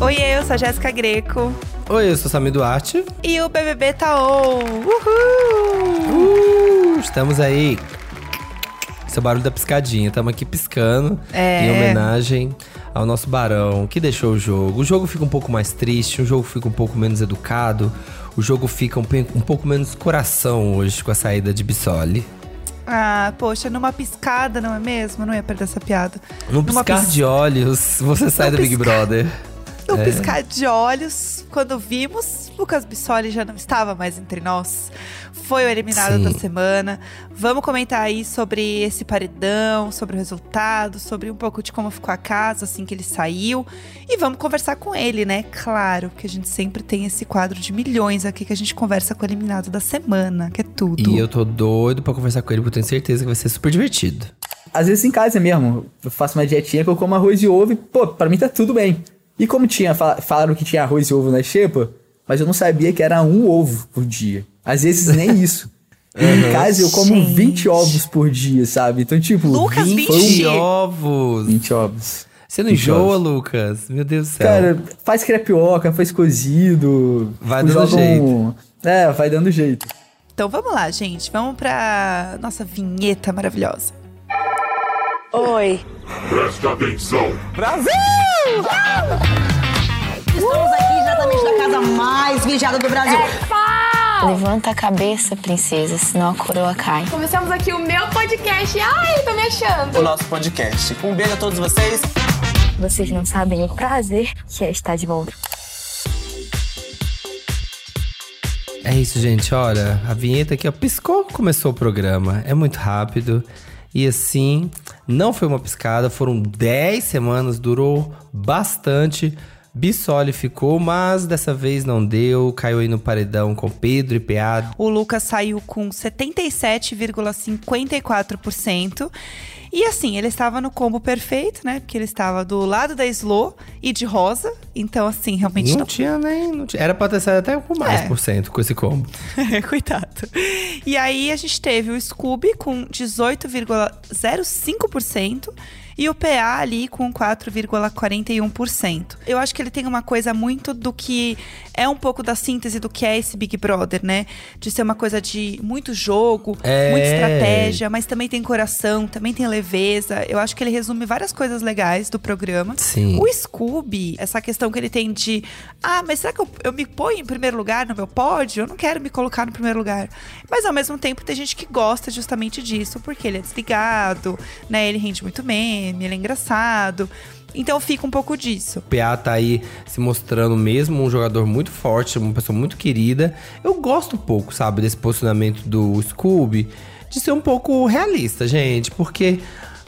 Oi, eu sou a Jéssica Greco. Oi, eu sou Sami Duarte. E o BBB tá on. Uhul! Uh, estamos aí. Esse é o barulho da piscadinha. Estamos aqui piscando É. em homenagem ao nosso barão que deixou o jogo. O jogo fica um pouco mais triste, o jogo fica um pouco menos educado, o jogo fica um, um pouco menos coração hoje com a saída de Bissoli. Ah, poxa, numa piscada, não é mesmo? Não ia perder essa piada. Num piscar pis- de olhos, você sai Num do Big Brother. No É. piscar de olhos, quando vimos, Lucas Bissoli já não estava mais entre nós. Foi o eliminado Sim. da semana. Vamos comentar aí sobre esse paredão, sobre o resultado, sobre um pouco de como ficou a casa assim que ele saiu. E vamos conversar com ele, né? Claro, que a gente sempre tem esse quadro de milhões aqui que a gente conversa com o eliminado da semana, que é tudo. E eu tô doido pra conversar com ele, porque eu tenho certeza que vai ser super divertido. Às vezes em casa mesmo, eu faço uma dietinha que eu como arroz e ovo e, pô, pra mim tá tudo bem. E como tinha, fala- falaram que tinha arroz e ovo na xepa, mas eu não sabia que era um ovo por dia. Às vezes nem isso. E em casa eu como Gente. 20 ovos por dia, sabe? Então, tipo, Lucas, 20 foi 20? um- ovos! 20 ovos. Você não 20 enjoa, ovos. Lucas? Meu Deus do céu. Cara, faz crepioca, faz cozido. Vai tipo, dando jeito. um- É, vai dando jeito. Então vamos lá, gente. Vamos pra nossa vinheta maravilhosa. Presta atenção. Estamos aqui diretamente da casa mais vigiada do Brasil. Levanta a cabeça, princesa, senão a coroa cai. Começamos aqui o meu podcast. Ai, tô me achando. o nosso podcast. Um beijo a todos vocês. Vocês não sabem o prazer que é estar de volta. É isso, gente. Olha, a vinheta aqui, ó, piscou, começou o programa. É muito rápido. E assim, não foi uma piscada, foram 10 semanas, durou bastante. Bissoli ficou, mas dessa vez não deu. Caiu aí no paredão com Pedro e PA. O Lucas saiu com 77,54%. E assim, ele estava no combo perfeito, né? Porque ele estava do lado da Slo e de rosa. Então, assim, realmente Não não. tinha nem. Não tinha- era pra ter saído até com mais É. por cento com esse combo. Coitado. E aí a gente teve o Scooby com 18,05% e o PA ali com 4,41%. Eu acho que ele tem uma coisa muito do que é um pouco da síntese do que é esse Big Brother, né? De ser uma coisa de muito jogo, É. muita estratégia, mas também tem coração, também tem leveza. Eu acho que ele resume várias coisas legais do programa. Sim. O Scooby, essa questão que ele tem de ah, mas será que eu, eu me ponho em primeiro lugar no meu pódio? Eu não quero me colocar no primeiro lugar. Mas ao mesmo tempo tem gente que gosta justamente disso, porque ele é desligado, né? Ele rende muito meme, ele é engraçado. Então fica um pouco disso. O PA tá aí se mostrando mesmo um jogador muito forte, uma pessoa muito querida. Eu gosto um pouco, sabe, desse posicionamento do Scooby, de ser um pouco realista, gente, porque.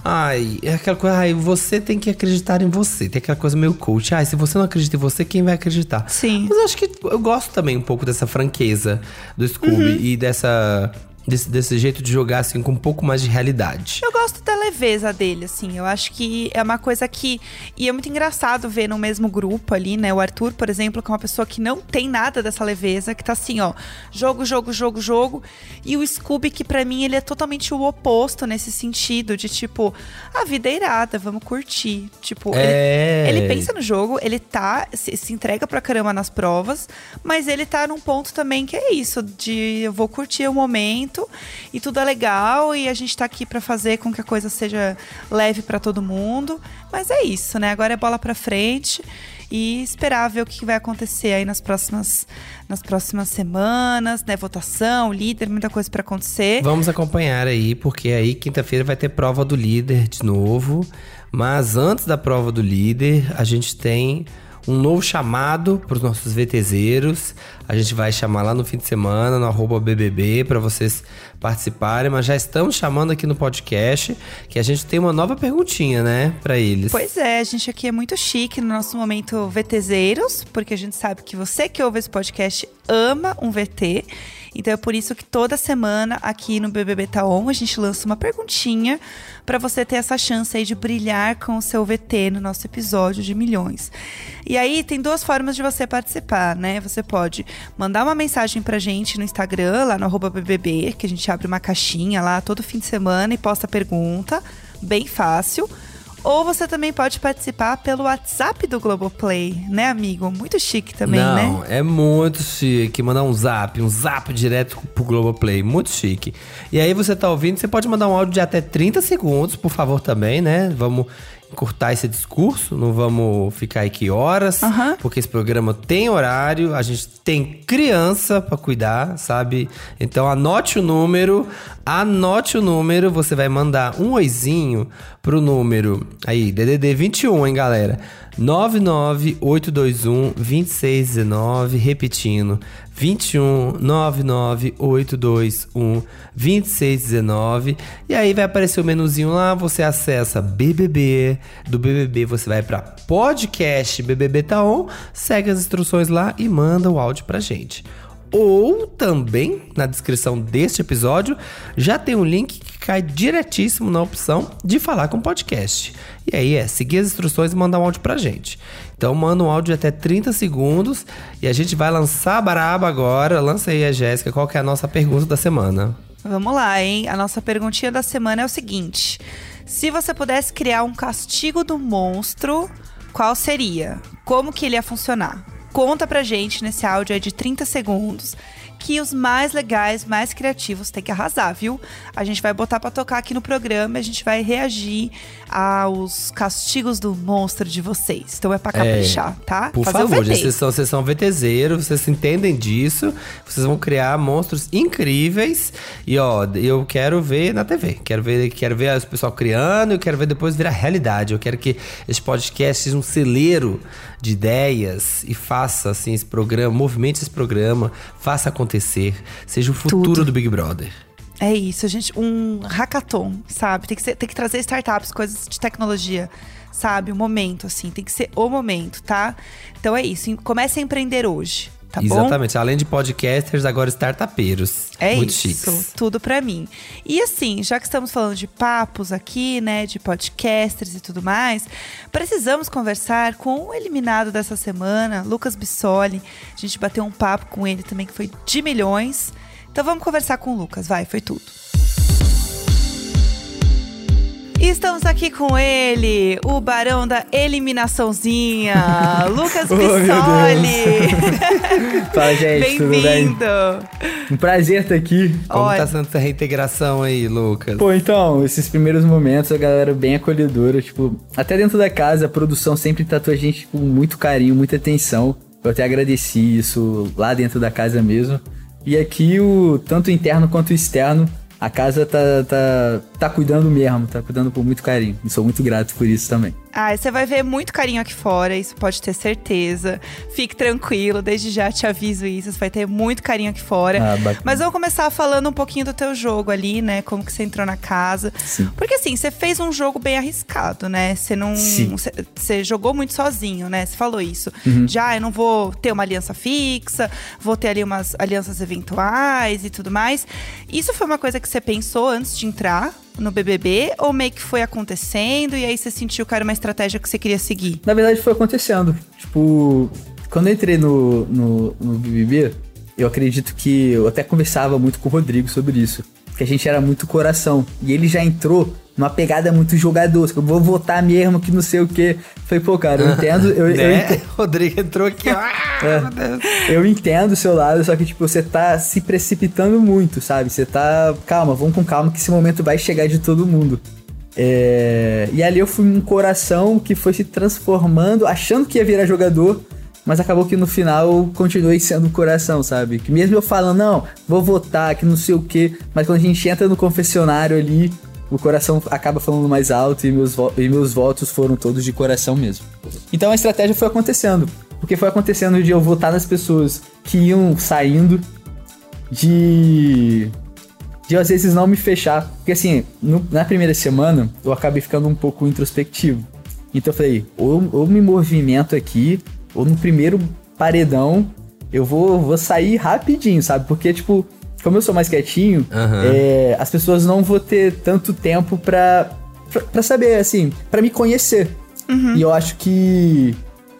Ai, é aquela coisa, ai, você tem que acreditar em você. Tem aquela coisa meio coach. Ai, se você não acredita em você, quem vai acreditar? Sim. Mas eu acho que eu gosto também um pouco dessa franqueza do Scooby e dessa. Desse, desse jeito de jogar assim com um pouco mais de realidade. Eu gosto da leveza dele, assim. Eu acho que é uma coisa que. E é muito engraçado ver no mesmo grupo ali, né? O Arthur, por exemplo, que é uma pessoa que não tem nada dessa leveza, que tá assim, ó, jogo, jogo, jogo, jogo. E o Scooby, que pra mim ele é totalmente o oposto nesse sentido, de tipo, a vida é irada, vamos curtir. Tipo, É. ele, ele pensa no jogo, ele tá, se, se entrega pra caramba nas provas, mas ele tá num ponto também que é isso, de eu vou curtir o momento e tudo é legal e a gente tá aqui pra fazer com que a coisa seja leve pra todo mundo. Mas é isso, né? Agora é bola pra frente e esperar ver o que vai acontecer aí nas próximas, nas próximas semanas, né? Votação, líder, muita coisa pra acontecer. Vamos acompanhar aí, porque aí quinta-feira vai ter prova do líder de novo. Mas antes da prova do líder, a gente tem um novo chamado para os nossos VTZeros. A gente vai chamar lá no fim de semana, no arroba BBB, para vocês participarem. Mas já estamos chamando aqui no podcast que a gente tem uma nova perguntinha, né, para eles. Pois é, a gente aqui é muito chique no nosso momento VTZeiros, porque a gente sabe que você que ouve esse podcast ama um VT. Então é por isso que toda semana aqui no BBB Tá On a gente lança uma perguntinha para você ter essa chance aí de brilhar com o seu VT no nosso episódio de milhões. E aí tem duas formas de você participar, né? Você pode mandar uma mensagem pra gente no Instagram, lá no BBB, que a gente abre uma caixinha lá todo fim de semana e posta pergunta, bem fácil. Ou você também pode participar pelo WhatsApp do Globoplay, né, amigo? Muito chique também, Não, né? é muito chique. Mandar um zap, um zap direto pro Globoplay. Muito chique. E aí você tá ouvindo, você pode mandar um áudio de até 30 segundos, por favor, também, né? Vamos encurtar esse discurso, não vamos ficar aqui horas, Aham. porque esse programa tem horário, a gente tem criança pra cuidar, sabe? Então anote o número, anote o número, você vai mandar um oizinho pro número aí, DDD 21, hein, galera? 99821 2619, repetindo, 21 99821 2619. E aí vai aparecer o menuzinho lá, você acessa BBB, do BBB você vai pra podcast BBB Tá On, segue as instruções lá e manda o áudio pra gente. Ou também, na descrição deste episódio, já tem um link que cai diretíssimo na opção de falar com podcast. E aí é seguir as instruções e mandar um áudio pra gente. Então manda um áudio de até 30 segundos e a gente vai lançar a baraba agora. Lança aí a Jéssica, qual que é a nossa pergunta da semana? Vamos lá, hein? A nossa perguntinha da semana é o seguinte: se você pudesse criar um castigo do monstro, qual seria? Como que ele ia funcionar? Conta pra gente nesse áudio aí de 30 segundos. Que os mais legais, mais criativos têm que arrasar, viu? A gente vai botar pra tocar aqui no programa, a gente vai reagir aos castigos do monstro de vocês. Então é pra caprichar, tá? Por Fazer o favor, gente, vocês são, vocês são VTZeros, vocês entendem disso. Vocês vão criar monstros incríveis. E ó, eu quero ver na TV. Quero ver, quero ver os pessoal criando, eu quero ver depois virar realidade. Eu quero que esse podcast seja um celeiro de ideias e faça assim esse programa, movimente esse programa, faça acontecer, seja o futuro Tudo. do Big Brother. É isso, gente. Um hackathon, sabe? Tem que, ser, tem que trazer startups, coisas de tecnologia, sabe? O momento, assim. Tem que ser o momento, tá? Então é isso. Comece a empreender hoje, tá bom? Exatamente. Além de podcasters, agora startupeiros. É Muito isso, chiques. tudo pra mim. E assim, já que estamos falando de papos aqui, né, de podcasters e tudo mais, precisamos conversar com o eliminado dessa semana, Lucas Bissoli. A gente bateu um papo com ele também que foi de milhões. Então vamos conversar com o Lucas, vai, foi tudo. Estamos aqui com ele, o barão da eliminaçãozinha, Lucas Oh, Bissoli. Fala, gente, tudo bem? Bem-vindo. Um prazer estar aqui. Como Olha- tá sendo essa reintegração aí, Lucas? Pô, então, esses primeiros momentos, a galera bem acolhedora, tipo, até dentro da casa, a produção sempre tratou a gente com muito carinho, muita atenção. Eu até agradeci isso lá dentro da casa mesmo. E aqui, o tanto interno quanto o externo, a casa tá, tá, tá cuidando mesmo, tá cuidando com muito carinho. E sou muito grato por isso também. Ah, você vai ver muito carinho aqui fora, isso pode ter certeza. Fique tranquilo, desde já te aviso isso, você vai ter muito carinho aqui fora. Ah. Mas vamos começar falando um pouquinho do teu jogo ali, né? Como que você entrou na casa. Sim. Porque assim, você fez um jogo bem arriscado, né? Você não. Você, você jogou muito sozinho, né? Você falou isso. Uhum. Já, eu não vou ter uma aliança fixa, vou ter ali umas alianças eventuais e tudo mais. Isso foi uma coisa que você pensou antes de entrar no BBB? Ou meio que foi acontecendo e aí você sentiu que era uma estratégia que você queria seguir? Na verdade, foi acontecendo. Tipo, quando eu entrei no, no, no BBB, eu acredito que eu até conversava muito com o Rodrigo sobre isso. Que a gente era muito coração. E ele já entrou numa pegada muito jogador. que Eu vou votar mesmo, que não sei o quê. Falei, pô, cara, eu entendo. Eu, eu né? entendo. Rodrigo entrou aqui, ó. É. Ah, Deus. Eu entendo o seu lado, só que, tipo, você tá se precipitando muito, sabe? Você tá. Calma, vamos com calma, que esse momento vai chegar de todo mundo. É, E ali eu fui um coração que foi se transformando, achando que ia virar jogador, mas acabou que no final eu continuei sendo um coração, sabe? Que mesmo eu falando, não, vou votar, que não sei o quê, mas quando a gente entra no confessionário ali, o coração acaba falando mais alto e meus, e meus votos foram todos de coração mesmo. Então a estratégia foi acontecendo. Porque foi acontecendo de eu votar nas pessoas que iam saindo, de. de às vezes não me fechar. Porque assim, no- na primeira semana eu acabei ficando um pouco introspectivo. Então eu falei, ou ou me movimento aqui, ou no primeiro paredão eu vou, vou sair rapidinho, sabe? Porque, tipo, como eu sou mais quietinho, Aham. é, as pessoas não vão ter tanto tempo pra, pra, pra saber, assim, pra me conhecer. E eu acho que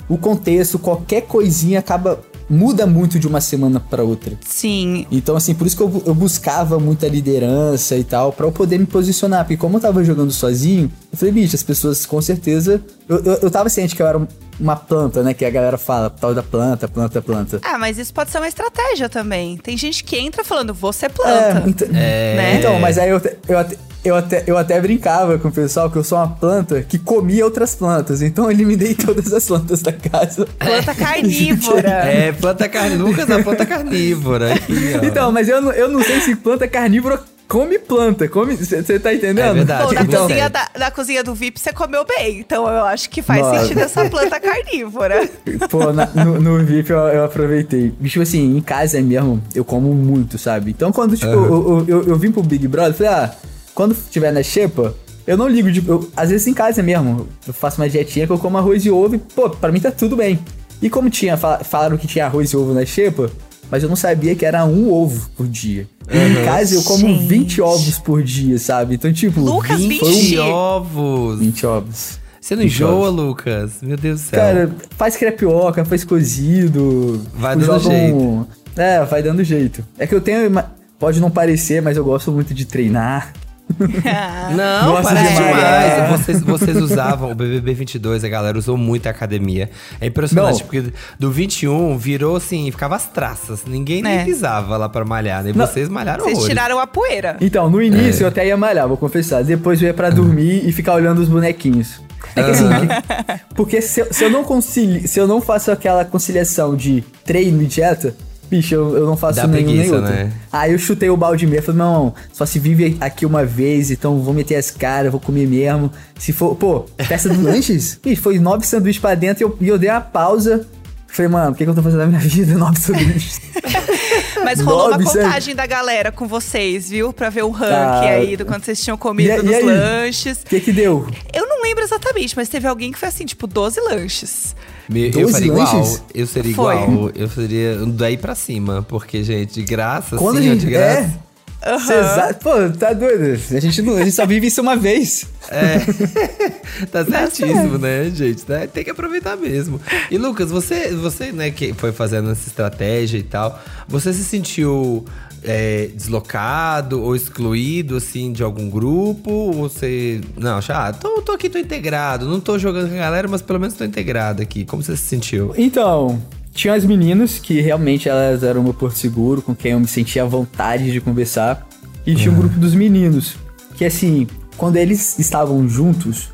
o contexto, qualquer coisinha acaba muda muito de uma semana pra outra. Sim. Então, assim, por isso que eu, eu buscava muita liderança e tal, pra eu poder me posicionar. Porque como eu tava jogando sozinho, eu falei, bicho, as pessoas com certeza. Eu, eu, eu tava ciente que eu era um- uma planta, né? Que a galera fala, tal da planta, planta, planta. Ah, mas isso pode ser uma estratégia também. Tem gente que entra falando, você é É, planta. então, Né? então, mas aí eu, eu, até, eu, até, eu até brincava com o pessoal que eu sou uma planta que comia outras plantas. Então eu eliminei todas as plantas da casa. Planta carnívora. É, planta carnívora. Lucas é planta carnívora. Aqui. Então, mas eu, eu não sei se planta carnívora come planta. Come. Você tá entendendo? É verdade, Bom, na, Então, cozinha da, na cozinha do VIP você comeu bem, então eu acho que faz Nossa. sentido essa planta carnívora. Pô, na- no, no VIP eu, eu aproveitei. Tipo assim, em casa mesmo, eu como muito, sabe? Então quando, tipo, eu, eu, eu, eu vim pro Big Brother, eu falei, ah, quando tiver na xepa, eu não ligo de. eu- às vezes em casa mesmo, eu faço uma dietinha que eu como arroz e ovo e, pô, pra mim tá tudo bem. E como tinha, fala- falaram que tinha arroz e ovo na xepa, mas eu não sabia que era um ovo por dia. E em casa eu como Gente. 20 ovos por dia, sabe? Então, tipo. Lucas, 20 foi 20? um- ovos. 20 ovos. Você não enjoa, Lucas? Meu Deus do céu. Cara, faz crepioca, faz cozido. Vai tipo, dando joga jeito. É, vai dando jeito. É que eu tenho. Pode não parecer, mas eu gosto muito de treinar. Não, Gosto parece de demais. malhar. Vocês, vocês usavam o BBB 22, a galera usou muito a academia. É impressionante, Não. porque do 21 virou assim, ficava as traças. Ninguém nem É. pisava lá pra malhar, né? Não. Vocês malharam Vocês horrores. tiraram a poeira. Então, no início eu até ia malhar, vou confessar. Depois eu ia pra dormir e ficar olhando os bonequinhos. É que assim, que- porque se, eu- se eu não concili, se eu não faço aquela conciliação de treino e dieta, bicho, eu, eu não faço Dá nenhum nem preguiça, outro. né? Aí eu chutei o balde mesmo, falei, não, só se vive aqui uma vez, então vou meter as caras, vou comer mesmo. Se for, pô, festa do lanches? Bicho, foi nove sanduíches pra dentro e eu, e eu dei uma pausa. Falei, mano, o que, que eu tô fazendo na minha vida? Nove sanduíches. Mas rolou uma contagem da galera com vocês, viu? Pra ver o ranking Tá. aí do quanto vocês tinham comido E- e nos aí? lanches. O que que deu? Eu não lembro exatamente, mas teve alguém que foi assim, tipo, 12 lanches. Me- eu 12 faria igual. lanches? Eu seria Foi. igual. Eu seria daí pra cima. Porque, gente, de graça, Quando assim, a ó, gente. de graça. É. Exa- Pô, tá doido. A gente, não, a gente só vive isso uma vez. Tá certíssimo, né, gente? Né? Tem que aproveitar mesmo. E Lucas, você, você, né, que foi fazendo essa estratégia e tal, você se sentiu é, deslocado ou excluído, assim, de algum grupo? Ou você. Não, já, tô, tô aqui, tô integrado. Não tô jogando com a galera, mas pelo menos tô integrado aqui. Como você se sentiu? Então, tinha as meninas que realmente elas eram o meu porto seguro, com quem eu me sentia à vontade de conversar. E tinha um grupo dos meninos, que assim, quando eles estavam juntos,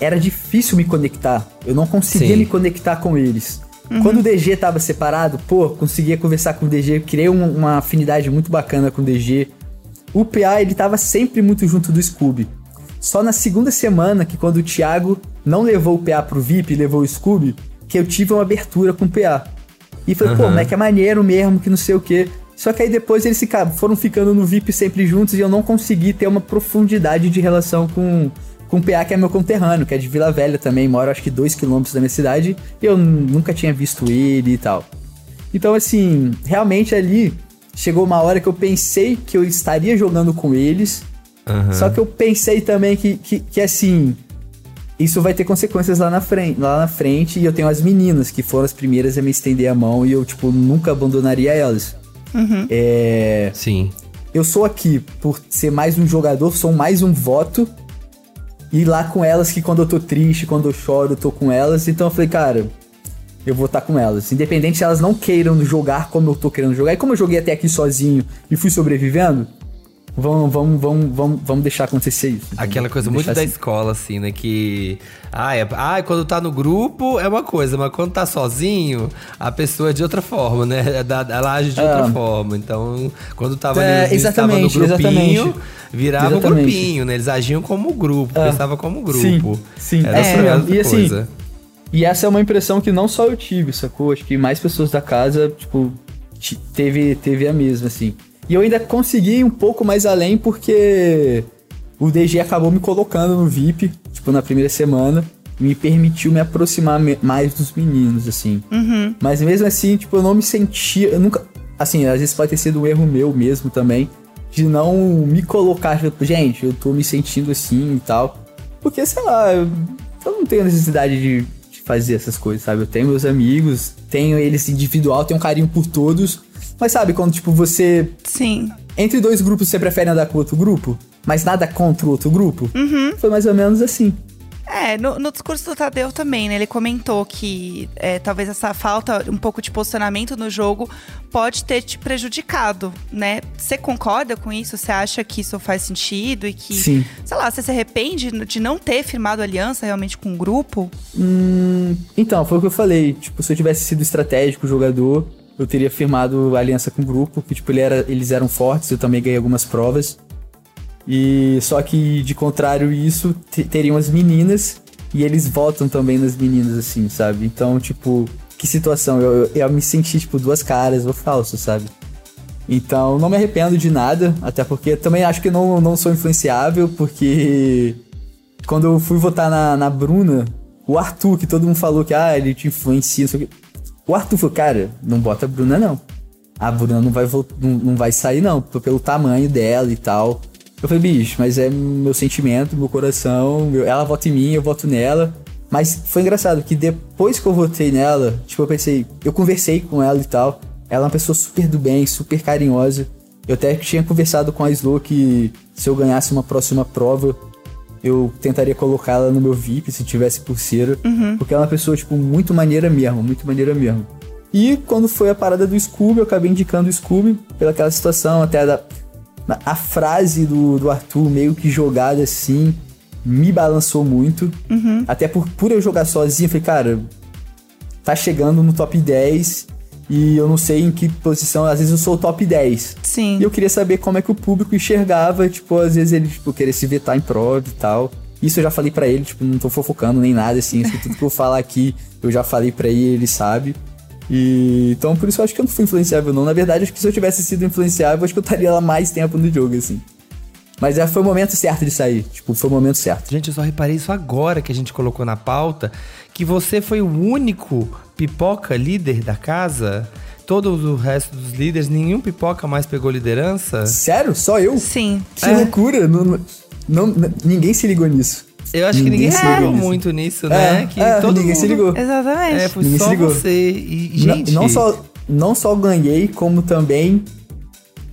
era difícil me conectar. Eu não conseguia Sim. me conectar com eles. Quando o DG tava separado, pô, conseguia conversar com o DG, criei um- uma afinidade muito bacana com o DG. O PA, ele tava sempre muito junto do Scooby. Só na segunda semana, que quando o Thiago não levou o PA pro VIP levou o Scooby, que eu tive uma abertura com o PA. E falei, pô, Aham. moleque é maneiro mesmo, que não sei o quê. Só que aí depois eles ficaram, foram ficando no VIP sempre juntos e eu não consegui ter uma profundidade de relação com, com o PA, que é meu conterrâneo, que é de Vila Velha também, mora acho que dois quilômetros da minha cidade, e eu nunca tinha visto ele e tal. Então, assim, realmente ali chegou uma hora que eu pensei que eu estaria jogando com eles, Aham. só que eu pensei também que, que, que, assim, isso vai ter consequências lá na, frente, lá na frente. E eu tenho as meninas, que foram as primeiras a me estender a mão. E eu, tipo, nunca abandonaria elas. É, Sim. eu sou aqui por ser mais um jogador, sou mais um voto. E lá com elas, que quando eu tô triste, quando eu choro, eu tô com elas. Então eu falei, cara, eu vou estar com elas. Independente se elas não queiram jogar como eu tô querendo jogar. E como eu joguei até aqui sozinho e fui sobrevivendo, vamos, vamos, vamos, vamos, vamos deixar acontecer isso. Aquela coisa Vamos muito da assim. escola, assim, né? Que. Ah, é, ah, quando tá no grupo é uma coisa, mas quando tá sozinho, a pessoa é de outra forma, né? É Ela age de outra Ah. forma. Então, quando tava É, ali, eles estavam no grupinho, exatamente. virava um Exatamente. grupinho, né? Eles agiam como grupo, Ah. pensavam como grupo. Sim, sim. Era É, outra- mesmo. outra E assim, coisa. E essa é uma impressão que não só eu tive, sacou? Acho que mais pessoas da casa, tipo, ti- teve, teve a mesma, assim. E eu ainda consegui ir um pouco mais além porque o DG acabou me colocando no VIP, tipo, na primeira semana. E me permitiu me aproximar me- mais dos meninos, assim. Mas mesmo assim, tipo, eu não me sentia. Eu nunca. Assim, às vezes pode ter sido um erro meu mesmo também. De não me colocar, tipo, gente, eu tô me sentindo assim e tal. Porque, sei lá, eu, eu não tenho necessidade de, de fazer essas coisas, sabe? Eu tenho meus amigos, tenho eles individual, tenho um carinho por todos. Mas sabe, quando, tipo, você. Sim. Entre dois grupos, você prefere andar com outro grupo? Mas nada contra o outro grupo? Foi mais ou menos assim. É, no, no discurso do Tadeu também, né? Ele comentou que é, talvez essa falta um pouco de posicionamento no jogo pode ter te prejudicado, né? Você concorda com isso? Você acha que isso faz sentido e que, Sim. sei lá, você se arrepende de não ter firmado aliança realmente com o grupo? Hum, então, foi o que eu falei. Tipo, se eu tivesse sido estratégico jogador, eu teria firmado aliança com o grupo, que tipo, ele era, eles eram fortes, eu também ganhei algumas provas. E só que de contrário isso, te- teriam as meninas e eles votam também nas meninas assim, sabe? Então, tipo, que situação, eu, eu, eu me senti tipo duas caras ou falso, sabe? Então, não me arrependo de nada, até porque também acho que não, não sou influenciável, porque quando eu fui votar na, na Bruna, o Arthur, que todo mundo falou que ah, ele te influencia, não sei o quê. O Arthur falou, cara, não bota a Bruna não. A Bruna não vai, não, não vai sair não, pelo tamanho dela e tal. Eu falei, bicho, mas é meu sentimento, meu coração, meu- ela vota em mim, eu voto nela. Mas foi engraçado que depois que eu votei nela, tipo, eu pensei, eu conversei com ela e tal. Ela é uma pessoa super do bem, super carinhosa. Eu até tinha conversado com a Slo que se eu ganhasse uma próxima prova, eu tentaria colocá-la no meu VIP se tivesse pulseira. Porque ela é uma pessoa, tipo, muito maneira mesmo, muito maneira mesmo. E quando foi a parada do Scooby, eu acabei indicando o Scooby pelaquela situação, até a, da- a frase do, do Arthur meio que jogada assim, me balançou muito. Até por, por eu jogar sozinho, eu falei, cara, tá chegando no top 10 e eu não sei em que posição, às vezes eu sou o top 10. Sim. E eu queria saber como é que o público enxergava, tipo, às vezes ele, tipo, querer se vetar em prova e tal. Isso eu já falei pra ele, tipo, não tô fofocando nem nada, assim, isso tudo que eu falar aqui, eu já falei pra ele, ele sabe. E então por isso eu acho que eu não fui influenciável, não. Na verdade, acho que se eu tivesse sido influenciável, acho que eu estaria lá mais tempo no jogo, assim. Mas é, foi o momento certo de sair. Tipo, foi o momento certo. Gente, eu só reparei isso agora que a gente colocou na pauta, que você foi o único pipoca líder da casa. Todo o resto dos líderes, nenhum pipoca mais pegou liderança. Sério? Só eu? Sim. Que loucura! Não, não, não- ninguém se ligou nisso. Eu acho que ninguém se ligou nisso. muito nisso, É, né? Que é, todo ninguém se mundo- ligou. Exatamente. É, foi Ninguém só se ligou. você. E, Não- gente. Não, só, não só ganhei, como também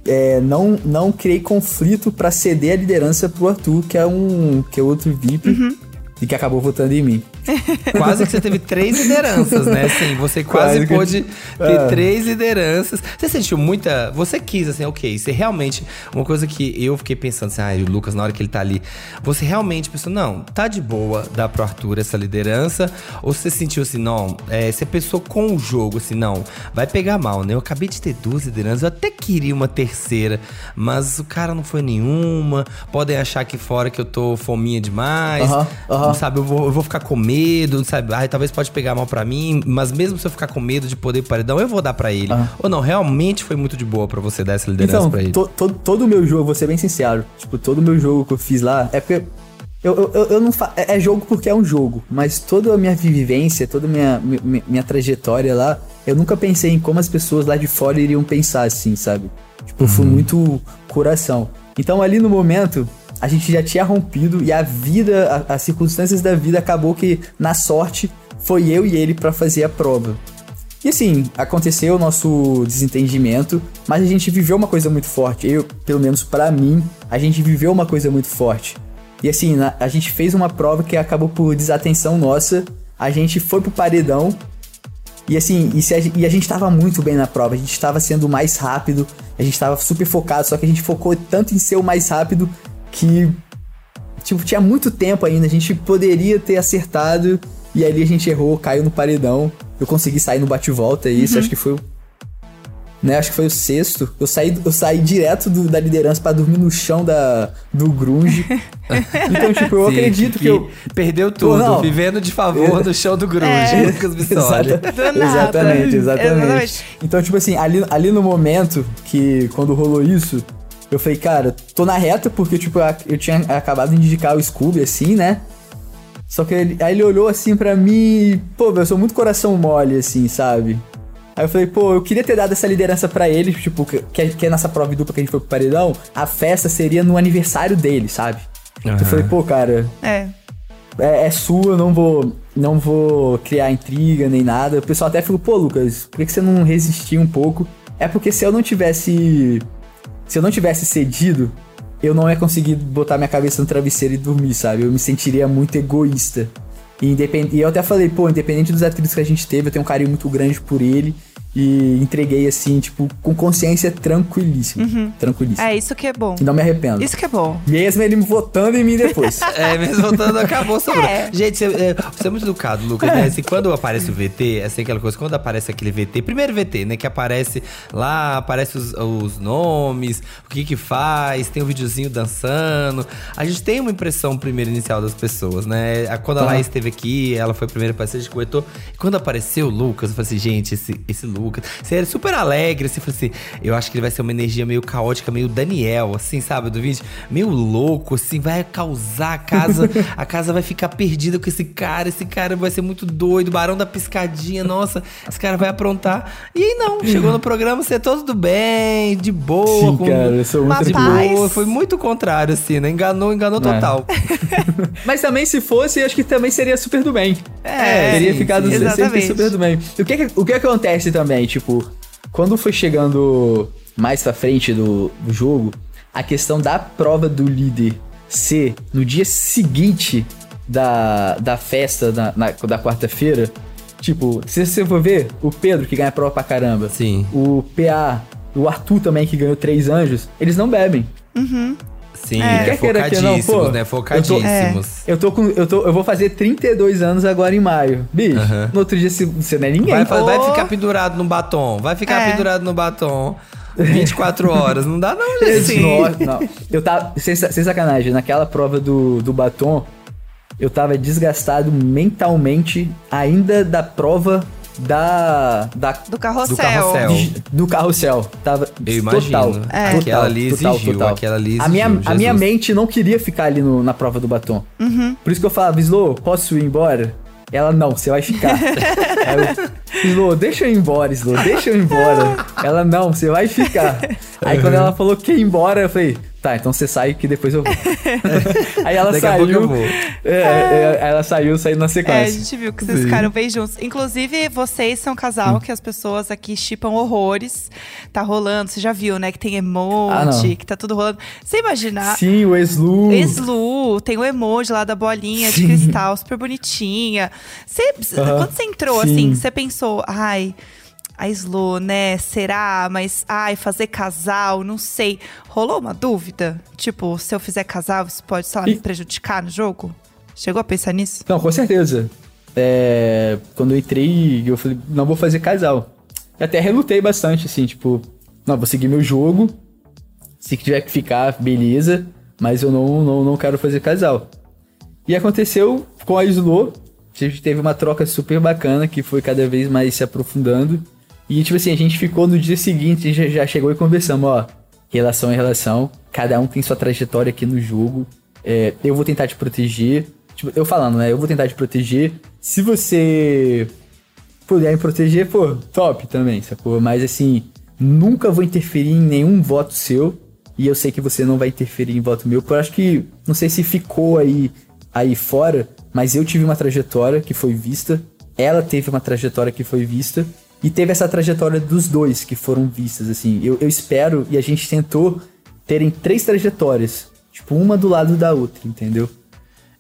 é, não, não criei conflito pra ceder a liderança pro Arthur, que é um que é outro VIP, Uhum. e que acabou votando em mim. Quase que você teve três lideranças, né? Assim, você quase, Quase que- pôde ter É. três lideranças. Você sentiu muita. Você quis, assim, ok. Você realmente. Uma coisa que eu fiquei pensando assim, ah, o Lucas, na hora que ele tá ali. Você realmente pensou, não, tá de boa dar pro Arthur essa liderança? Ou você sentiu assim, não, é, você pensou com o jogo, assim, não, vai pegar mal, né? Eu acabei de ter duas lideranças, eu até queria uma terceira, mas o cara não foi nenhuma. Podem achar aqui fora que eu tô fominha demais. Aham, aham. Não sabe, eu vou, eu vou ficar com medo, sabe? Ai, talvez pode pegar mal pra mim, mas mesmo se eu ficar com medo de poder paredão, eu vou dar pra ele. Aham. Ou não, realmente foi muito de boa pra você dar essa liderança Então, pra ele. to- to- todo o meu jogo, vou ser bem sincero, tipo, todo o meu jogo que eu fiz lá, é porque eu, eu, eu- não fa é é jogo porque é um jogo, mas toda a minha vivência, toda a minha, minha, minha trajetória lá, eu nunca pensei em como as pessoas lá de fora iriam pensar assim, sabe? Tipo, foi muito coração. Então ali no momento, a gente já tinha rompido e a vida, a- as circunstâncias da vida acabou que, na sorte, foi eu e ele pra fazer a prova. E assim, aconteceu o nosso desentendimento, mas a gente viveu uma coisa muito forte. Eu, pelo menos pra mim, a gente viveu uma coisa muito forte. E assim, a gente fez uma prova que acabou por desatenção nossa. A gente foi pro paredão. E assim, e, se a, e a gente tava muito bem na prova. A gente tava sendo mais rápido. A gente tava super focado. Só que a gente focou tanto em ser o mais rápido que tipo, tinha muito tempo ainda, a gente poderia ter acertado e ali a gente errou, caiu no paredão. Eu consegui sair no bate-volta e isso acho que foi o né, acho que foi o sexto. Eu saí, eu saí direto do- da liderança pra dormir no chão da, do grunge. então, tipo, eu Sim, acredito que, eu Perdeu tudo, não. vivendo de favor no chão do grunge. É. Lucas exatamente. Exatamente. Então, tipo assim, ali, ali no momento que quando rolou isso, eu falei, cara, tô na reta porque, tipo, eu, tinha acabado de indicar o Scooby, assim, né? Só que ele, aí ele olhou assim pra mim e, pô, eu sou muito coração mole, assim, sabe? Aí eu falei, pô, eu queria ter dado essa liderança pra ele, tipo, que, que é- é nessa prova dupla que a gente foi pro paredão, a festa seria no aniversário dele, sabe? Aham. Eu falei, pô, cara, É. é, é sua, eu não vou. não vou criar intriga nem nada. O pessoal até ficou, pô, Lucas, por que, que você não resistiu um pouco? É porque se eu não tivesse. Se eu não tivesse cedido, eu não ia conseguir botar minha cabeça no travesseiro e dormir, sabe? Eu me sentiria muito egoísta. E, independ... e eu até falei, pô, independente dos atritos que a gente teve, eu tenho um carinho muito grande por ele. E entreguei assim, tipo, com consciência tranquilíssima. Tranquilíssima. É isso que é bom. E não me arrependo. Isso que é bom. Mesmo ele me votando em mim depois. É, mesmo voltando, acabou sobrando. É. Gente, você é, você é muito educado, Lucas, né? Assim, quando aparece o VT, é assim, aquela coisa, quando aparece aquele VT, primeiro VT, né? Que aparece lá, aparece os, os nomes, o que que faz, tem um videozinho dançando. A gente tem uma impressão primeiro inicial das pessoas, né? Quando a Tá. Laís esteve aqui, ela foi a primeira aparecer, a gente comentou. E quando apareceu o Lucas, eu falei assim, gente, esse, esse Lucas, você era super alegre, assim, eu falei assim, eu acho que ele vai ser uma energia meio caótica, meio Daniel, assim, sabe, do vídeo? Meio louco, assim, vai causar a casa, a casa vai ficar perdida com esse cara, esse cara vai ser muito doido, barão da piscadinha, nossa, esse cara vai aprontar. E aí não, chegou no programa, você é todo do bem, de boa, Sim, com- cara, eu sou muito de boa, foi muito o contrário, assim, né? Enganou, enganou É. total. Mas também, se fosse, acho que também seria super do bem. É, teria ficado sim. super do bem. O que, que- o que acontece também, tipo, quando foi chegando mais pra frente do, do jogo, a questão da prova do líder ser no dia seguinte da, da festa na, na- da quarta-feira, tipo, se você for ver, o Pedro que ganha a prova pra caramba, Sim. o PA, o Arthur também que ganhou três anjos, eles não bebem. Sim, É. é, Quer queira que não, focadíssimos, pô, né? eu tô- Focadíssimos. Eu tô com. Eu, tô, eu vou fazer 32 anos agora em maio. Bicho, Aham. no outro dia você, você não é ninguém. Vai, vai ficar pendurado no batom. Vai ficar É. pendurado no batom 24 horas. Não dá, não, gente. Esse- Nossa, não. Eu tava. Sem, sem sacanagem, naquela prova do, do batom, eu tava desgastado mentalmente ainda da prova da. da Do carrossel. Do carrossel. de- do carrossel. Tava Eu imagino. total. É. total, Aquela ali total, exigiu, total. aquela ali a minha, exigiu, a minha Jesus. mente não queria ficar ali no- na prova do batom. Por isso que eu falava, Slow, posso ir embora? Ela, não, você vai ficar. Aí eu, Slow, deixa eu ir embora, Slow, deixa eu ir embora. Ela, não, você vai ficar. Aí quando ela falou que ia embora, eu falei, tá, então você sai que depois eu vou. Aí ela Daqui a pouco saiu. eu vou. É, é, ela saiu saindo na É, a sequência. gente viu que vocês ficaram bem juntos. Inclusive, vocês são um Hum. casal que as pessoas aqui chipam horrores. Tá rolando, você já viu, né? Que tem Ah, emoji, não. que tá tudo rolando. Você imaginar. Sim, o Slu. Eslu, tem o emoji lá da bolinha de Sim. cristal, super bonitinha. Você, Aham. Quando você entrou, Sim. assim, você pensou, ai, a Slu, né? Será? Mas, ai, fazer casal, não sei. Rolou uma dúvida? Tipo, se eu fizer casal, isso pode, sei lá, me prejudicar no jogo? Chegou a pensar nisso? Não, com certeza. É, quando eu entrei, eu falei, não vou fazer casal. E até relutei bastante, assim, tipo, não, vou seguir meu jogo. Se tiver que ficar, beleza. Mas eu não, não, não quero fazer casal. E aconteceu com a Slow. A gente teve uma troca super bacana que foi cada vez mais se aprofundando. E, tipo assim, a gente ficou no dia seguinte, a gente já, chegou e conversamos, ó. Relação em relação, cada um tem sua trajetória aqui no jogo. É, eu vou tentar te proteger. Tipo, eu falando, né? Eu vou tentar te proteger. Se você puder me proteger, pô, top também, sacou? Mas assim, nunca vou interferir em nenhum voto seu. E eu sei que você não vai interferir em voto meu. porque Eu acho que, não sei se ficou aí, aí fora, mas eu tive uma trajetória que foi vista. Ela teve uma trajetória que foi vista. E teve essa trajetória dos dois que foram vistas, assim. Eu, eu espero, e a gente tentou terem três trajetórias. Tipo, uma do lado da outra, entendeu?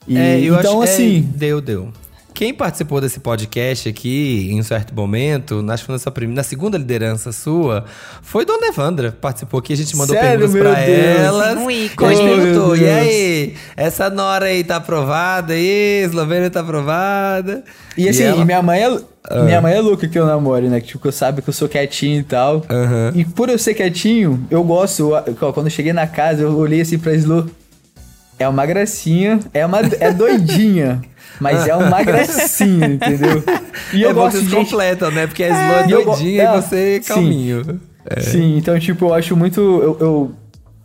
E, É, eu então, acho, assim. é, deu, deu. Quem participou desse podcast aqui, em um certo momento, acho que foi na, segunda liderança sua, foi Dona Evandra. Participou aqui, a gente mandou Sério, perguntas pra Deus? ela. Um E ícone. a gente Oh, meu perguntou, e aí, essa Nora aí tá aprovada aí? Eslovênia tá aprovada? E assim, ela- e minha mãe é. Minha mãe é louca que eu namore, né? Que tipo, sabe que eu sou quietinho e tal. Aham. E por eu ser quietinho, eu gosto. eu- Quando eu cheguei na casa, eu olhei assim pra Slo. É uma gracinha, é uma é doidinha, mas é uma gracinha, entendeu? E eu é bom gosto de vocês gente completam, né? Porque a Slo é eu go- doidinha é, e você sim. calminho. É. Sim, então, tipo, eu acho muito. Eu, eu,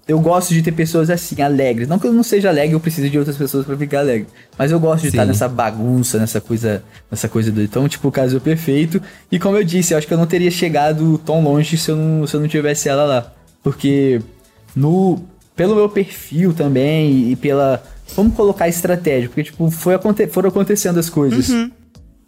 eu gosto de ter pessoas assim, alegres. Não que eu não seja alegre, eu preciso de outras pessoas pra ficar alegre. Mas eu gosto de Sim. estar nessa bagunça, nessa coisa, nessa coisa do. Então, tipo, o caso perfeito. E como eu disse, eu acho que eu não teria chegado tão longe se eu não, se eu não tivesse ela lá. Porque no. Pelo meu perfil também e pela. Vamos colocar estratégia, porque, tipo, foi aconte foram acontecendo as coisas.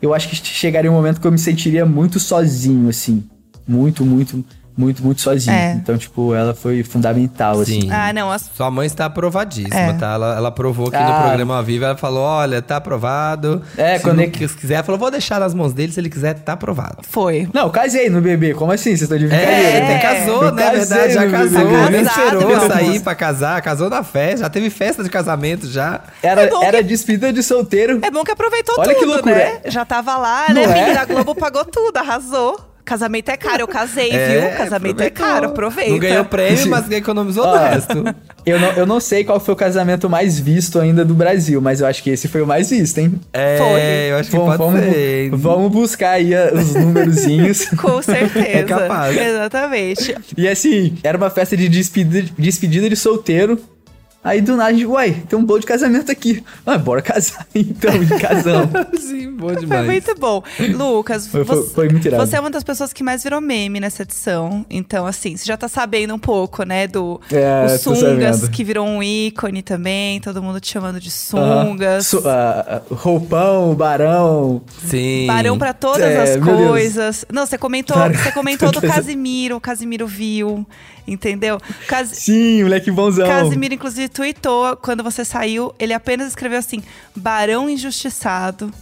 eu acho que chegaria um momento que eu me sentiria muito sozinho, assim. Muito, muito, muito, muito sozinho. É. Então, tipo, ela foi fundamental, assim. Sim. Ah, não, as- Sua mãe está aprovadíssima, É. tá? Ela, ela aprovou aqui no Ah. programa ao vivo. Ela falou: olha, tá aprovado. É, se quando ele- quis- quiser, ela falou: vou deixar nas mãos dele. Se ele quiser, tá aprovado. foi. Não, casei no bebê. Como assim? Vocês estão de brincadeira? É, É. tem casou, Eu né? Verdade, já no casou. bebê. Tá Nem esperou eu sair pra casar, casou na festa, já teve festa de casamento já. Era, É era que- despedida de solteiro. É bom que aproveitou Olha que tudo, loucura. né? Já tava lá, Não né, é? A Globo pagou tudo, arrasou. Casamento é caro, eu casei, viu? Casamento é aproveitou. caro, aproveita. Não ganhou prêmio, mas economizou do Ó, resto. Eu não, eu não sei qual foi o casamento mais visto ainda do Brasil, mas eu acho que esse foi o mais visto, hein? É, Foi. eu acho que Vamos, pode vamos, ser. vamos buscar aí a- os númerozinhos. Com certeza. É capaz. Exatamente. E assim, era uma festa de despedida, despedida de solteiro. Aí do nada, a gente, uai, tem um bolo de casamento aqui. Ah, bora casar então, e casamos. Sim, bom Foi demais. muito bom. Lucas, Foi- foi- você, foi muito você é uma das pessoas que mais virou meme nessa edição. Então, assim, você já tá sabendo um pouco, né? Do É, os sungas, que virou um ícone também. Todo mundo te chamando de sungas. Su- ah, ah, roupão, barão. Sim. Barão pra todas É, as coisas. Não, você comentou, Barão você comentou do Casimiro, o Casimiro viu, entendeu? Cas Sim, moleque bonzão. Casimiro, inclusive, tweetou quando você saiu, ele apenas escreveu assim: Barão injustiçado.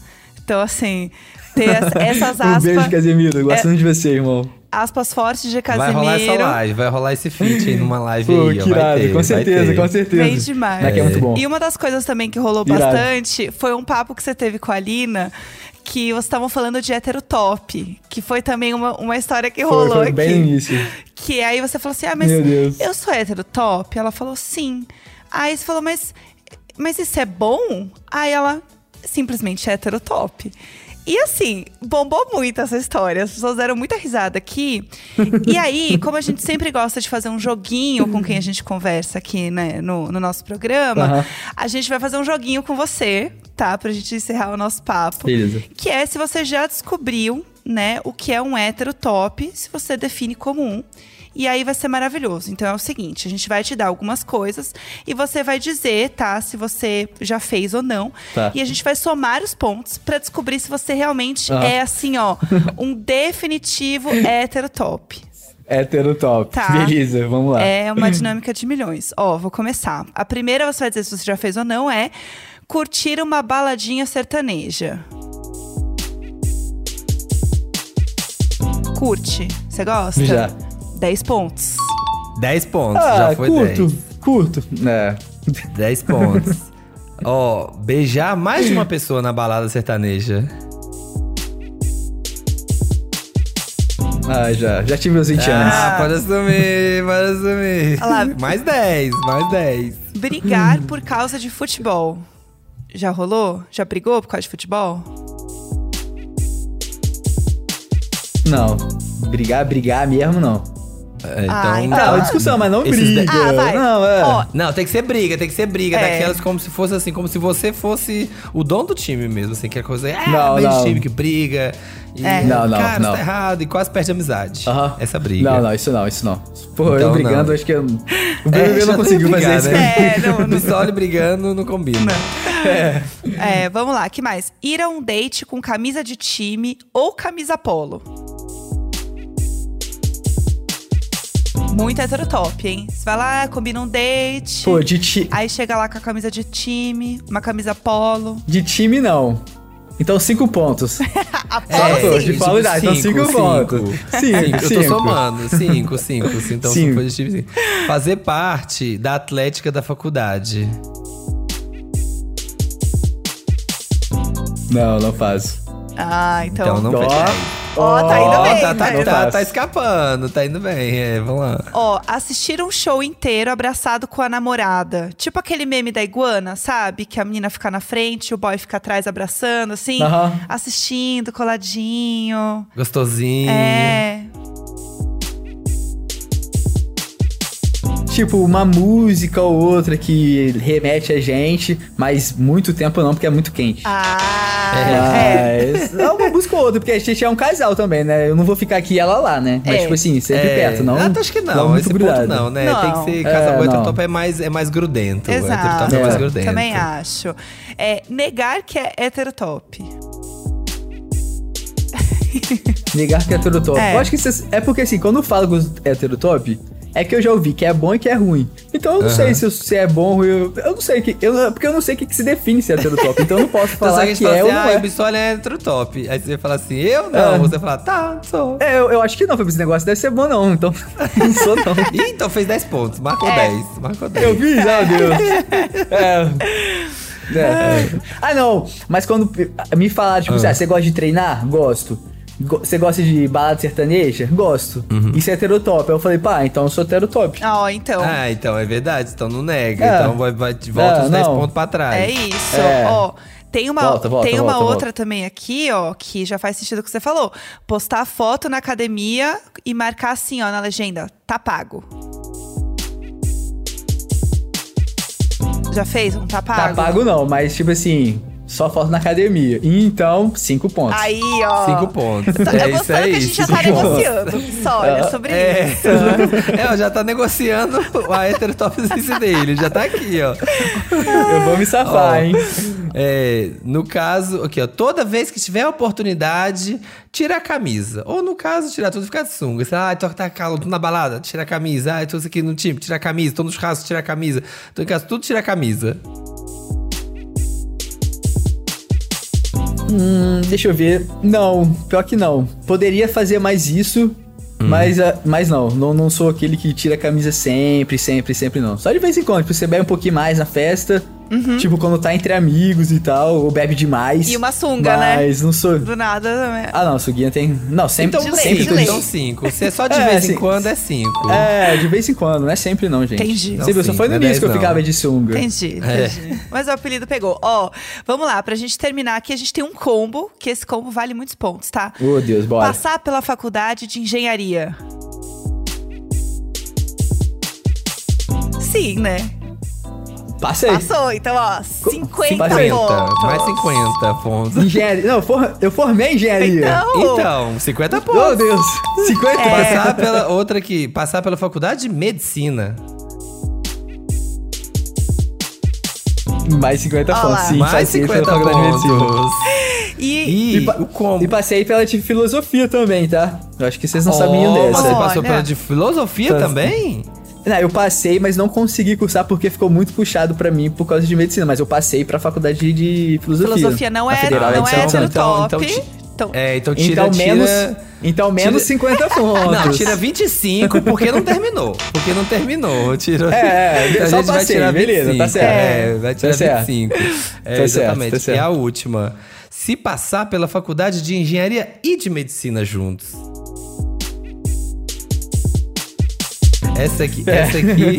Então, assim, ter essa- essas Um beijo, aspas, Casemiro. Gosto É- de você, irmão. aspas fortes de Vai Casimiro. rolar essa live, vai rolar esse feat aí numa live Pô, aí, ó. que vai irado, ter, com vai certeza, com certeza. Bem demais. Moleque é muito bom. E uma das coisas também que rolou Irado. bastante foi um papo que você teve com a Lina, que vocês estavam falando de hétero top, que foi também uma, uma história que Foi, rolou foi aqui. bem no Que aí você falou assim: ah, mas eu sou hétero top? Ela falou sim. Aí você falou, mas, mas isso é bom? Aí ela, simplesmente hétero top. E assim, bombou muito essa história. As pessoas deram muita risada aqui. E aí, como a gente sempre gosta de fazer um joguinho com quem a gente conversa aqui né, no, no nosso programa, Aham. a gente vai fazer um joguinho com você, tá? Pra gente encerrar o nosso papo. Beleza. Que é se você já descobriu, né, o que é um hétero top, se você define como um. E aí vai ser maravilhoso. Então é o seguinte, a gente vai te dar algumas coisas e você vai dizer, tá, se você já fez ou não. Tá. E a gente vai somar os pontos pra descobrir se você realmente Ah. é assim, ó, um definitivo hétero top. Hétero top. Tá. Beleza, vamos lá. É uma dinâmica de milhões. Ó, vou começar. A primeira você vai dizer se você já fez ou não é curtir uma baladinha sertaneja. Curte. Você gosta? Já. 10 pontos. 10 pontos, Ah, já foi curto, 10. curto. É. 10 pontos. Ó, beijar mais de uma pessoa na balada sertaneja. Ah, já. Já tive meus 20 Ah, anos. pode assumir, pode assumir. Olha lá. Mais 10, mais 10. Brigar por causa de futebol. Já rolou? Já brigou por causa de futebol? Não. Brigar, brigar mesmo, não. É, então, Ah, então- Ah, uma discussão, mas não briga. de- Ah, vai. Não, é. Ó, Não, tem que ser briga, tem que ser briga. É. Daquelas como se fosse assim, como se você fosse o dono do time mesmo, assim, que é coisa. É, Não, meio de não. time que briga. E, É. Não, não, cara, não. isso tá errado. E quase perde a amizade. Aham. Essa briga. Não, não, isso não, isso não. Pô, Então, eu brigando, não. acho que eu... o É, BBB já não conseguiu fazer isso. né? É, não, não. Pistole brigando não combina. É, vamos lá, que mais? Ir a um date com camisa de time ou camisa polo. Muito hétero top, hein? Você vai lá, combina um date. Pô, de, ti... Aí chega lá com a camisa de time, uma camisa polo. de time, não. Então, cinco pontos. Tô, sim. de pau idade, então cinco pontos. Cinco, Cinco, eu tô cinco. somando. Cinco, cinco. cinco. Então, Cinco. time, cinco. Fazer parte da atlética da faculdade. Não, não faço. Ah, então. Então, não foi Ó, tá indo Ó, bem, tá, tá tá, indo tá, tá escapando, tá indo bem. É, vamos lá. Ó, assistir um show inteiro abraçado com a namorada. Tipo aquele meme da iguana, sabe? Que a menina fica na frente, o boy fica atrás abraçando, assim. Assistindo, coladinho. Gostosinho. É. Tipo, uma música ou outra que remete a gente, mas muito tempo não, porque é muito quente. Ah, é. Mas é uma música ou outra, porque a gente é um casal também, né? Eu não vou ficar aqui e ela lá, né? Mas, É. tipo assim, sempre É, perto, não. ah, acho que não Esse grudado. ponto não, né? Não. Tem que ser. É, Casa, o heterotop é mais, é mais grudento. O Exato. heterotop é mais É. grudento. Também acho. É, negar que é heterotop. Negar que é heterotop. É. Eu acho que cês- é porque assim, quando eu falo com os heterotop, é que eu já ouvi que é bom e que é ruim. Então eu não sei se, se é bom ou ruim. Eu, eu não sei. Que, eu, não- porque eu não sei o que, que se define se é heterotop. Então eu não posso Então, falar gente que fala é assim, ou não ah, é. o Bissoli é hétero top. Aí você fala assim, eu não. É. Você fala, tá, sou. É, eu, eu acho que não, Fabrício. Esse negócio deve ser bom, não. Então, não sou, não. Ih, então fez 10 pontos. Marcou 10. Marcou 10. Eu vi, já, Deus. É. É. Ah, não. Mas quando me falaram, tipo, Ah. ah. você gosta de treinar? Gosto. Você gosta de balada sertaneja? Gosto. Uhum. Isso é heterotop. Aí eu falei, pá, então eu sou heterotop. Ó, então. Ah, então é verdade. Então não nega. É. Então vai, vai, volta É, os 10 não. pontos pra trás. É isso. É. Ó, tem uma, Volta, volta, tem uma volta, outra volta. também aqui, ó, que já faz sentido o que você falou. Postar foto na academia e marcar assim, ó, na legenda, tá pago. Já fez um tá pago? Tá pago não, mas tipo assim, só foto na academia. Então, cinco pontos. Aí, ó. 5 pontos. É isso aí. que a gente já cinco tá pontos. negociando. Só, olha, sobre É, isso. é, ó, já tá negociando a heterotopsice dele. Já tá aqui, ó. Eu vou me safar, Ó, hein? É, no caso, aqui, ó, toda vez que tiver oportunidade, tira a camisa. Ou no caso, tirar tudo e ficar de sunga. Você, ah, tô, tá calor, tô na balada, tira a camisa. Ah, tô aqui no time, tira a camisa. Tô no churrasco, tira a camisa. Tô em casa, tudo tira a camisa. Hum, deixa eu ver. Não, pior que não. Poderia fazer mais isso, mas, ah, mas não, não. Não sou aquele que tira a camisa sempre, sempre, sempre não. Só de vez em quando. Tipo, você bebe um pouquinho mais na festa. Tipo, quando tá entre amigos e tal, ou bebe demais. E uma sunga, né? Mas não sou. Do nada também. Ah, não, suguinha tem. Não, sempre, Então, de sempre lei, de lei. então cinco. Se é só de É, vez em sim. quando, é cinco. É, de vez em quando, não é sempre não, gente. Entendi. Você viu, só Não, foi sim, no não é início que eu 10 não. ficava de sunga. Entendi, É. entendi. Mas o apelido pegou. Ó, vamos lá, pra gente terminar aqui, a gente tem um combo, que esse combo vale muitos pontos, tá? Oh, Deus, bora. Passar pela faculdade de engenharia. Sim, né? Passei. Passou, então, ó, 50 Passei. pontos. mais 50 pontos. Engenharia. Não, eu for- eu formei engenharia. Então, Então, 50 Oh, pontos. Deus. 50 É. Passar pela outra aqui, passar pela faculdade de medicina. Mais 50 Olha pontos, sim. Mais passei pela 50 faculdade de medicina. pontos. e, E, pa- o combo. E passei pela de filosofia também, tá? Eu acho que vocês não Oh, sabiam Você dessa. passou Olha. pela de filosofia Tá. também? Não, eu passei, mas não consegui cursar porque ficou muito puxado pra mim por causa de medicina. Mas eu passei pra faculdade de, filosofia. filosofia não é, Federal não é Paulo. então- top. então Então, É, então tira, Então tira... menos, então menos tira- 50 pontos. Não, tira 25 porque não terminou. Porque não terminou. Tira... É, é, a só gente vai passei, tirar beleza, 25. tá certo. É, vai tirar Tá certo. 25. É, Tá certo, exatamente. tá certo. E a última. Se passar pela faculdade de engenharia e de medicina juntos. Essa aqui, essa aqui,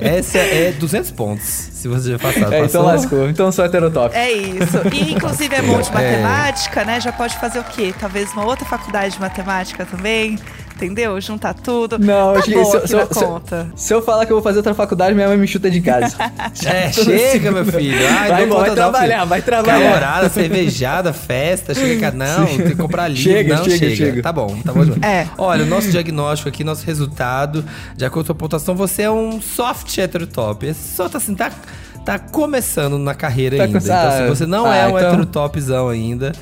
essa é 200 pontos. Se você já passar. É, então lascou. Então sou heterotop. é isso. E inclusive é bom de É. matemática, né? Já pode fazer o quê? Talvez uma outra faculdade de matemática também. Entendeu? Juntar tudo. Não, tá acho que boa se, se se se eu falar que eu vou fazer outra faculdade, minha mãe me chuta de casa. É, chega, meu filho. Ai, Vai, bom, vai trabalhar, filho. vai trabalhar. Calorada, cervejada, festa, chega cá. Não, tem que comprar livro. Chega, não, chega, chega, chega. Tá bom, tá bom. É. Olha, o nosso diagnóstico aqui, nosso resultado, de acordo com a pontuação, você é um soft heterotop. É Só tá assim, tá, tá começando na carreira Tá ainda. com- Então, ah, se você não ah, é um então- heterotopzão ainda,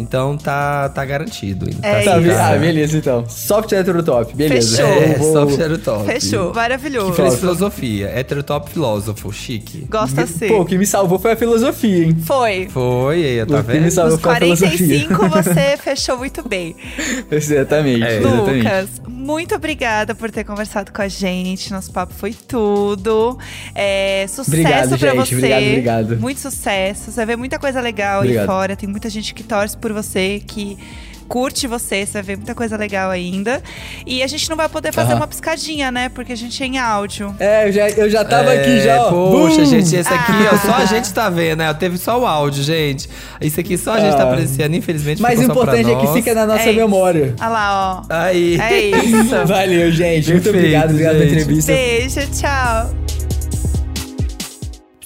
então tá, tá garantido. É Tá, assim, be- isso. ah, beleza então. Soft heterotop, beleza. Fechou. É, Vou- vou- soft heterotop. Fechou, maravilhoso. Que fez filosofia. Heterotop filósofo, chique. Gosta sim. Pô, o que me salvou foi a filosofia, hein? Foi. Foi, aí, tá O que me vendo? salvou Nos foi a filosofia. 45 você fechou muito bem. Exatamente, É. exatamente. Lucas, muito obrigada por ter conversado com a gente. Nosso papo foi tudo. É, sucesso gente. você. Obrigado, obrigado. Muito sucesso. Você ver muita coisa legal Obrigado. aí fora. Tem muita gente que torce por você, que curte você. Você vai ver muita coisa legal ainda. E a gente não vai poder fazer Aham. uma piscadinha, né? Porque a gente é em áudio. É, eu já, eu já tava É, aqui já, ó. Poxa, Bum! gente, esse aqui, ó, só Ah. a gente tá vendo, né? Teve só o áudio, gente. Isso aqui só a gente tá Ah. apreciando, infelizmente. Mas o importante é que fica na nossa É memória. Olha lá, ó. Aí. É isso. Valeu, gente. Muito Perfeito, obrigado, obrigado pela entrevista. Beijo, tchau.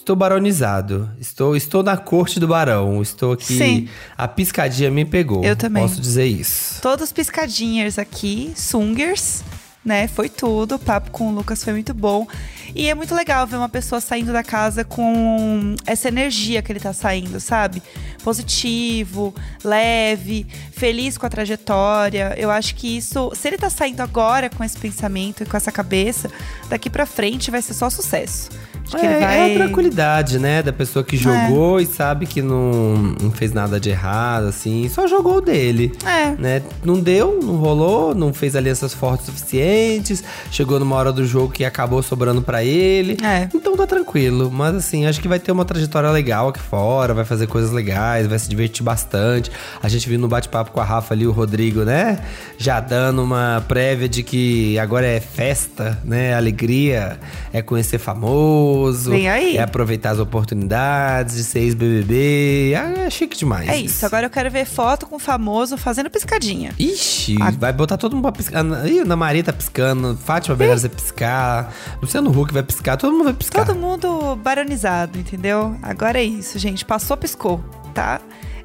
Estou baronizado. Estou, estou na corte do barão. Estou aqui. Sim. A piscadinha me pegou. Eu também. Posso dizer isso. Todos piscadinhas aqui, sungers, né? Foi tudo. O papo com o Lucas foi muito bom. E é muito legal ver uma pessoa saindo da casa com essa energia que ele tá saindo, sabe? positivo, leve, feliz com a trajetória. Eu acho que isso, se ele tá saindo agora com esse pensamento e com essa cabeça, daqui pra frente vai ser só sucesso. É, vai. é a tranquilidade, né? Da pessoa que jogou e sabe que não, não fez nada de errado, assim. Só jogou o dele. É. Né? Não deu, não rolou, não fez alianças fortes suficientes. Chegou numa hora do jogo que acabou sobrando pra ele. É. Então tá tranquilo. Mas assim, acho que vai ter uma trajetória legal aqui fora. Vai fazer coisas legais, vai se divertir bastante. A gente viu no bate-papo com a Rafa ali, o Rodrigo, né? Já dando uma prévia de que agora é festa, né? Alegria, é conhecer famoso. Vem aí. É aproveitar as oportunidades de ser ex-BBB. Ah, É chique demais. É isso. Agora eu quero ver foto com o famoso fazendo piscadinha. Ixi, vai botar todo mundo pra piscar. Ih, Ana Maria tá piscando, Fátima Bernardes vai piscar, Luciano Huck vai piscar, todo mundo vai piscar. Todo mundo baronizado, entendeu? Agora é isso, gente. Passou, piscou, tá?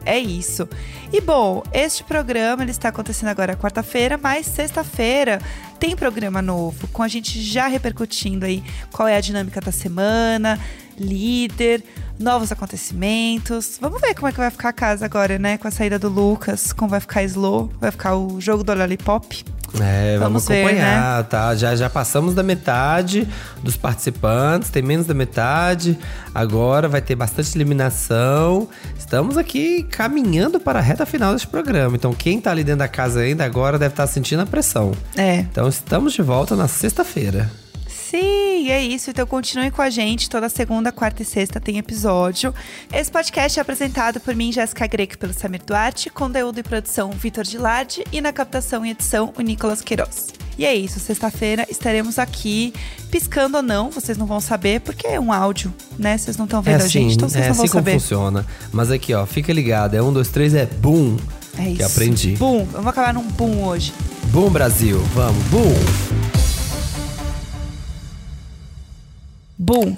É isso. E bom, este programa ele está acontecendo agora quarta-feira, mas sexta-feira tem programa novo, com a gente já repercutindo aí qual é a dinâmica da semana, líder, novos acontecimentos. Vamos ver como é que vai ficar a casa agora, né? Com a saída do Lucas, como vai ficar slow, vai ficar o jogo do Lollipop. É, vamos, Vamos ver, né? acompanhar, tá? Já, já passamos da metade dos participantes, tem menos da metade. Agora vai ter bastante eliminação. Estamos aqui caminhando para a reta final deste programa. Então, quem tá ali dentro da casa ainda agora deve estar sentindo a pressão. É. Então, estamos de volta na sexta-feira. Sim, é isso. Então continue com a gente. Toda segunda, quarta e sexta tem episódio. Esse podcast é apresentado por mim, Jéssica Greco, pelo Samir Duarte, conteúdo e produção Vitor Gilardi e na captação e edição o Nicolas Queiroz. E é isso, sexta-feira estaremos aqui, piscando ou não, vocês não vão saber, porque é um áudio, né? Vocês não estão É vendo a assim, gente, então vocês é não vão assim como saber. funciona. Mas aqui, ó, fica ligado. É um, dois, três, é boom. É isso. Que aprendi. Boom, vamos acabar num boom hoje. Boom, Brasil. Vamos, boom. Boom.